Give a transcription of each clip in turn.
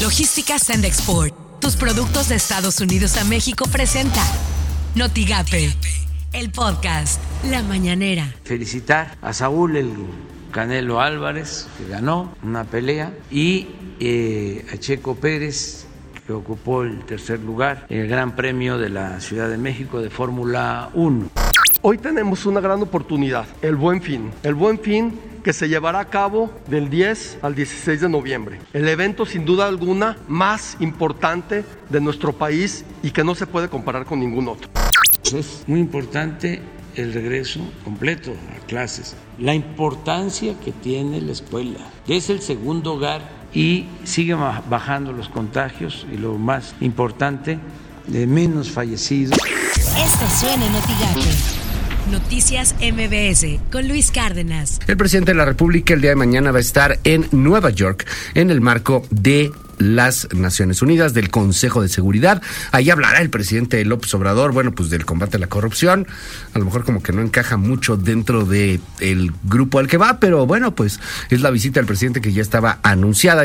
Logística Send Export. Tus productos de Estados Unidos a México presenta Notigape, el podcast La Mañanera. Felicitar a Saúl el Canelo Álvarez, que ganó una pelea, y eh, a Checo Pérez, que ocupó el tercer lugar en el Gran Premio de la Ciudad de México de Fórmula 1. Hoy tenemos una gran oportunidad, el buen fin. El buen fin que se llevará a cabo del 10 al 16 de noviembre. El evento sin duda alguna más importante de nuestro país y que no se puede comparar con ningún otro. Es muy importante el regreso completo a clases, la importancia que tiene la escuela, que es el segundo hogar y siguen bajando los contagios y lo más importante, de menos fallecidos. Esto suena en Noticias MBS con Luis Cárdenas. El presidente de la República el día de mañana va a estar en Nueva York en el marco de las Naciones Unidas, del Consejo de Seguridad. Ahí hablará el presidente López Obrador, bueno, pues del combate a la corrupción. A lo mejor como que no encaja mucho dentro del el grupo al que va, pero bueno, pues es la visita del presidente que ya estaba anunciada.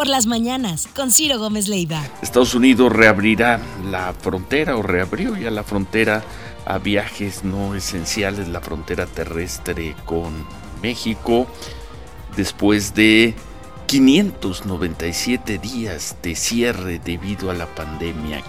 Por las mañanas, con Ciro Gómez Leiva. Estados Unidos reabrirá la frontera o reabrió ya la frontera a viajes no esenciales, la frontera terrestre con México, después de 597 días de cierre debido a la pandemia.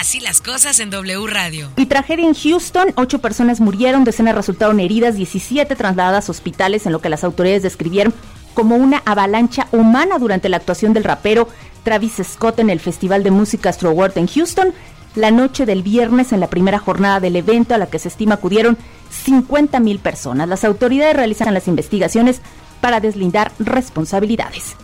Así las cosas en W Radio. Y tragedia en Houston, ocho personas murieron, decenas resultaron heridas, 17 trasladadas a hospitales en lo que las autoridades describieron como una avalancha humana durante la actuación del rapero Travis Scott en el Festival de Música Astro World en Houston la noche del viernes en la primera jornada del evento a la que se estima acudieron 50 mil personas. Las autoridades realizan las investigaciones para deslindar responsabilidades.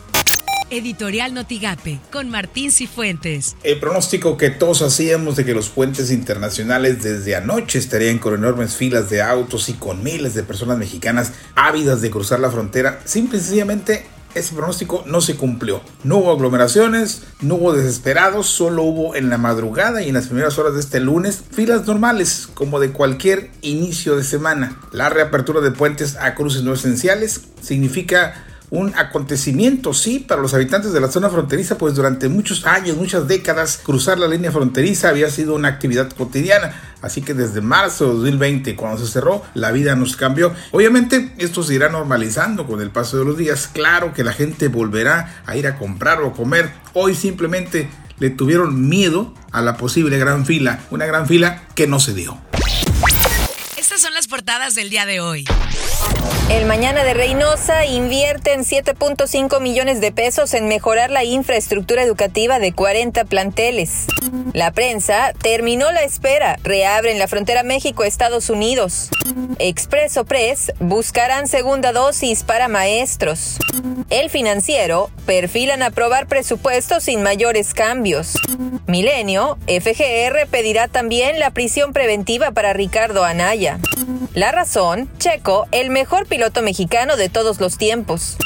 Editorial Notigape con Martín Cifuentes. El pronóstico que todos hacíamos de que los puentes internacionales desde anoche estarían con enormes filas de autos y con miles de personas mexicanas ávidas de cruzar la frontera, simple y sencillamente ese pronóstico no se cumplió. No hubo aglomeraciones, no hubo desesperados, solo hubo en la madrugada y en las primeras horas de este lunes filas normales, como de cualquier inicio de semana. La reapertura de puentes a cruces no esenciales significa un acontecimiento, sí, para los habitantes de la zona fronteriza, pues durante muchos años, muchas décadas, cruzar la línea fronteriza había sido una actividad cotidiana. Así que desde marzo de 2020, cuando se cerró, la vida nos cambió. Obviamente, esto se irá normalizando con el paso de los días. Claro que la gente volverá a ir a comprar o comer. Hoy simplemente le tuvieron miedo a la posible gran fila, una gran fila que no se dio. Estas son las portadas del día de hoy. El Mañana de Reynosa invierte en 7.5 millones de pesos en mejorar la infraestructura educativa de 40 planteles. La prensa terminó la espera, reabren la frontera México-Estados Unidos. Expreso Press buscarán segunda dosis para maestros. El financiero perfilan aprobar presupuestos sin mayores cambios. Milenio, FGR pedirá también la prisión preventiva para Ricardo Anaya. La razón, Checo, el mejor piloto mexicano de todos los tiempos.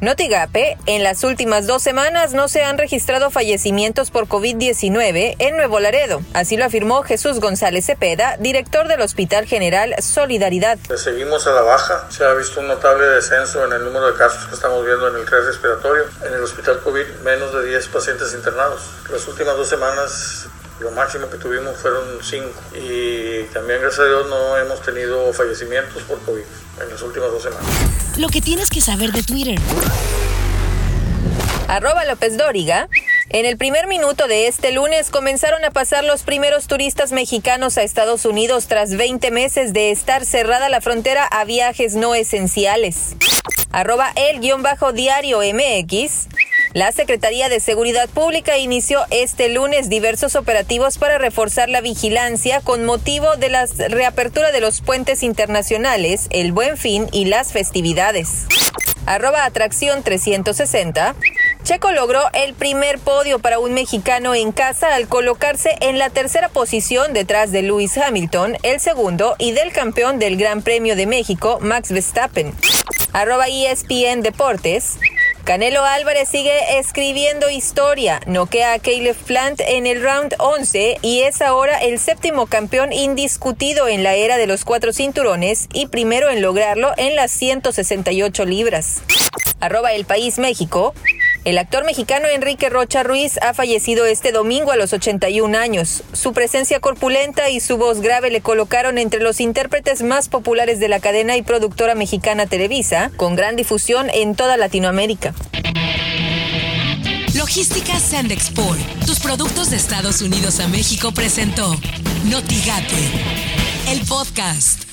Notigape, en las últimas dos semanas no se han registrado fallecimientos por COVID-19 en Nuevo Laredo. Así lo afirmó Jesús González Cepeda, director del Hospital General Solidaridad. Seguimos a la baja. Se ha visto un notable descenso en el número de casos que estamos viendo en el red respiratorio. En el Hospital COVID, menos de 10 pacientes internados. Las últimas dos semanas lo máximo que tuvimos fueron 5 y también gracias a Dios no hemos tenido fallecimientos por COVID en las últimas dos semanas. Lo que tienes que saber de Twitter. Arroba López Dóriga. En el primer minuto de este lunes comenzaron a pasar los primeros turistas mexicanos a Estados Unidos tras 20 meses de estar cerrada la frontera a viajes no esenciales. Arroba el-diario MX. La Secretaría de Seguridad Pública inició este lunes diversos operativos para reforzar la vigilancia con motivo de la reapertura de los puentes internacionales, el Buen Fin y las festividades. Arroba Atracción 360. Checo logró el primer podio para un mexicano en casa al colocarse en la tercera posición detrás de Lewis Hamilton, el segundo, y del campeón del Gran Premio de México, Max Verstappen. Arroba ESPN Deportes. Canelo Álvarez sigue escribiendo historia, noquea a Caleb Plant en el round 11 y es ahora el séptimo campeón indiscutido en la era de los cuatro cinturones y primero en lograrlo en las 168 libras. Arroba el país México. El actor mexicano Enrique Rocha Ruiz ha fallecido este domingo a los 81 años. Su presencia corpulenta y su voz grave le colocaron entre los intérpretes más populares de la cadena y productora mexicana Televisa, con gran difusión en toda Latinoamérica. Logística Sandexport, tus productos de Estados Unidos a México presentó Notigate, el podcast.